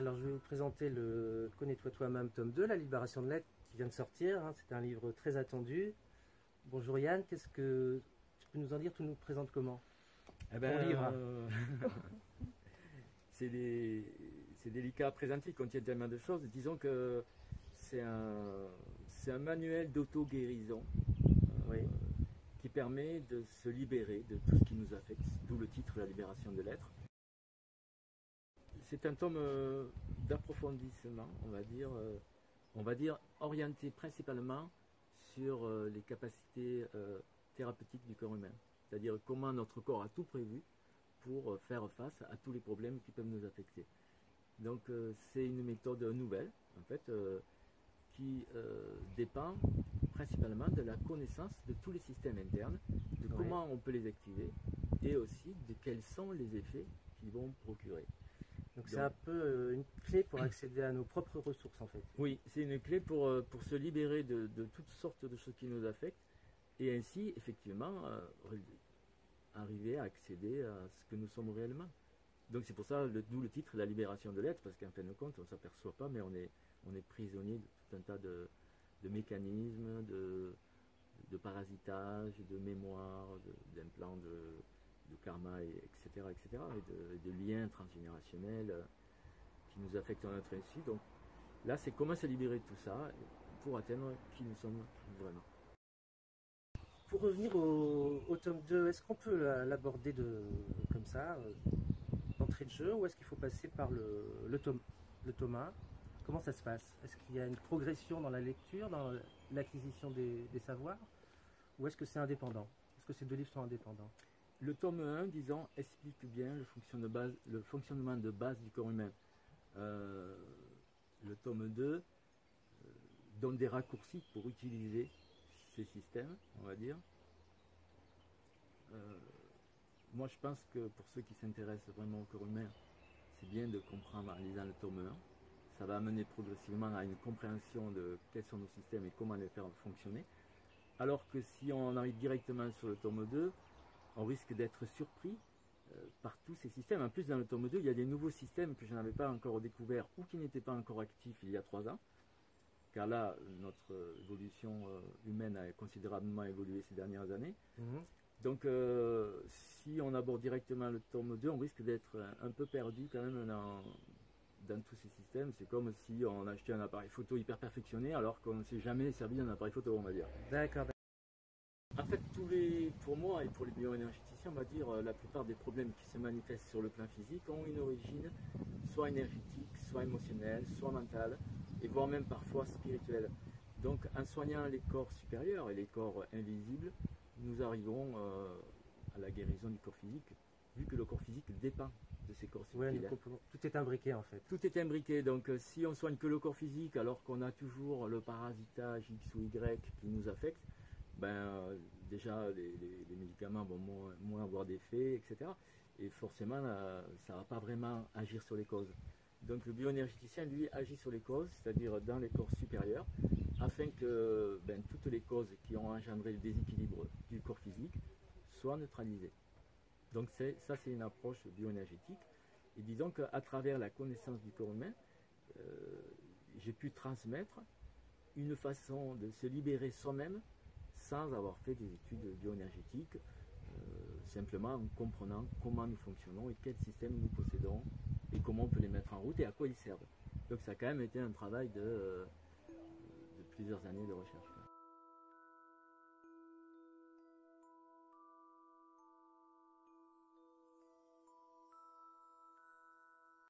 Alors je vais vous présenter le Connais-toi toi-même tome 2, La libération de l'être, qui vient de sortir. hein. C'est un livre très attendu. Bonjour Yann, qu'est-ce que tu peux nous en dire? Tu nous présentes comment? Eh ben, livre. euh, c'est délicat à présenter, il contient tellement de choses. Disons que c'est un, manuel d'auto-guérison euh, qui permet de se libérer de tout ce qui nous affecte, d'où le titre La libération de l'être. C'est un tome euh, d'approfondissement, on va dire, euh, on va dire orienté principalement sur euh, les capacités thérapeutiques du corps humain. C'est-à-dire comment notre corps a tout prévu pour faire face à tous les problèmes qui peuvent nous affecter. Donc c'est une méthode nouvelle, en fait, qui dépend principalement de la connaissance de tous les systèmes internes, de Ouais. comment on peut les activer et aussi de quels sont les effets qu'ils vont procurer. Donc c'est un peu euh, une clé pour accéder à nos propres ressources en fait. Oui, c'est une clé pour, euh, pour se libérer de, de toutes sortes de choses qui nous affectent et ainsi, effectivement, euh, arriver à accéder à ce que nous sommes réellement. Donc c'est pour ça, d'où le titre, La libération de l'être, parce qu'en fin de compte, on ne s'aperçoit pas, mais on est, on est prisonnier de tout un tas de, de mécanismes, de, de parasitage, de mémoire, d'implants de karma, et, etc., etc., et de, liens transgénérationnels euh, qui nous affectent à notre insu. Donc Là, c'est comment se libérer de tout ça pour atteindre qui nous sommes vraiment. Pour revenir au, tome 2, est-ce qu'on peut la- l'aborder de, comme ça, euh, d'entrée de jeu, ou est-ce qu'il faut passer par le, le, tome, le tome 1 Comment ça se passe? Est-ce qu'il y a une progression dans la lecture, dans l'acquisition des savoirs, ou est-ce que c'est indépendant? Est-ce que ces deux livres sont indépendants? Le tome 1, disons, explique bien le, fonctionnement de base du corps humain. Euh, le tome 2 euh, donne des raccourcis pour utiliser ces systèmes, on va dire. Euh, moi, je pense que pour ceux qui s'intéressent vraiment au corps humain, c'est bien de comprendre en lisant le tome 1. Ça va amener progressivement à une compréhension de quels sont nos systèmes et comment les faire fonctionner. Alors que si on arrive directement sur le tome 2, on risque d'être surpris euh, par tous ces systèmes. En plus, dans le tome 2, il y a des nouveaux systèmes que je n'avais pas encore découverts ou qui n'étaient pas encore actifs il y a trois ans. Car là, notre évolution euh, humaine a considérablement évolué ces dernières années. Donc, euh, si on aborde directement le tome 2, on risque d'être un, un peu perdu quand même dans, dans tous ces systèmes. C'est comme si on achetait un appareil photo hyper perfectionné alors qu'on ne s'est jamais servi d'un appareil photo, on va dire. D'accord, En fait, tous les, pour moi et pour les bioénergéticiens, on va dire euh, la plupart des problèmes qui se manifestent sur le plan physique ont une origine soit énergétique, soit émotionnelle, soit mentale, et voire même parfois spirituelle. Donc, en soignant les corps supérieurs et les corps invisibles, nous arrivons euh, à la guérison du corps physique, vu que le corps physique dépend de ces corps Ouais, peut- tout est imbriqué en fait. Tout est imbriqué, donc euh, si on soigne que le corps physique alors qu'on a toujours le parasitage X ou Y qui nous affecte, ben euh, déjà les, médicaments vont moins, moins avoir d'effet, etc. Et forcément, euh, ça ne va pas vraiment agir sur les causes. Donc le bioénergéticien, lui, agit sur les causes, c'est-à-dire dans les corps supérieurs, afin que ben, toutes les causes qui ont engendré le déséquilibre du corps physique soient neutralisées. Donc ça, c'est une approche bioénergétique. Et disons qu'à travers la connaissance du corps humain, euh, j'ai pu transmettre une façon de se libérer soi-même sans avoir fait des études bioénergétiques, euh, simplement en comprenant comment nous fonctionnons et quels systèmes nous possédons et comment on peut les mettre en route et à quoi ils servent. Donc ça a quand même été un travail de, euh, de plusieurs années de recherche.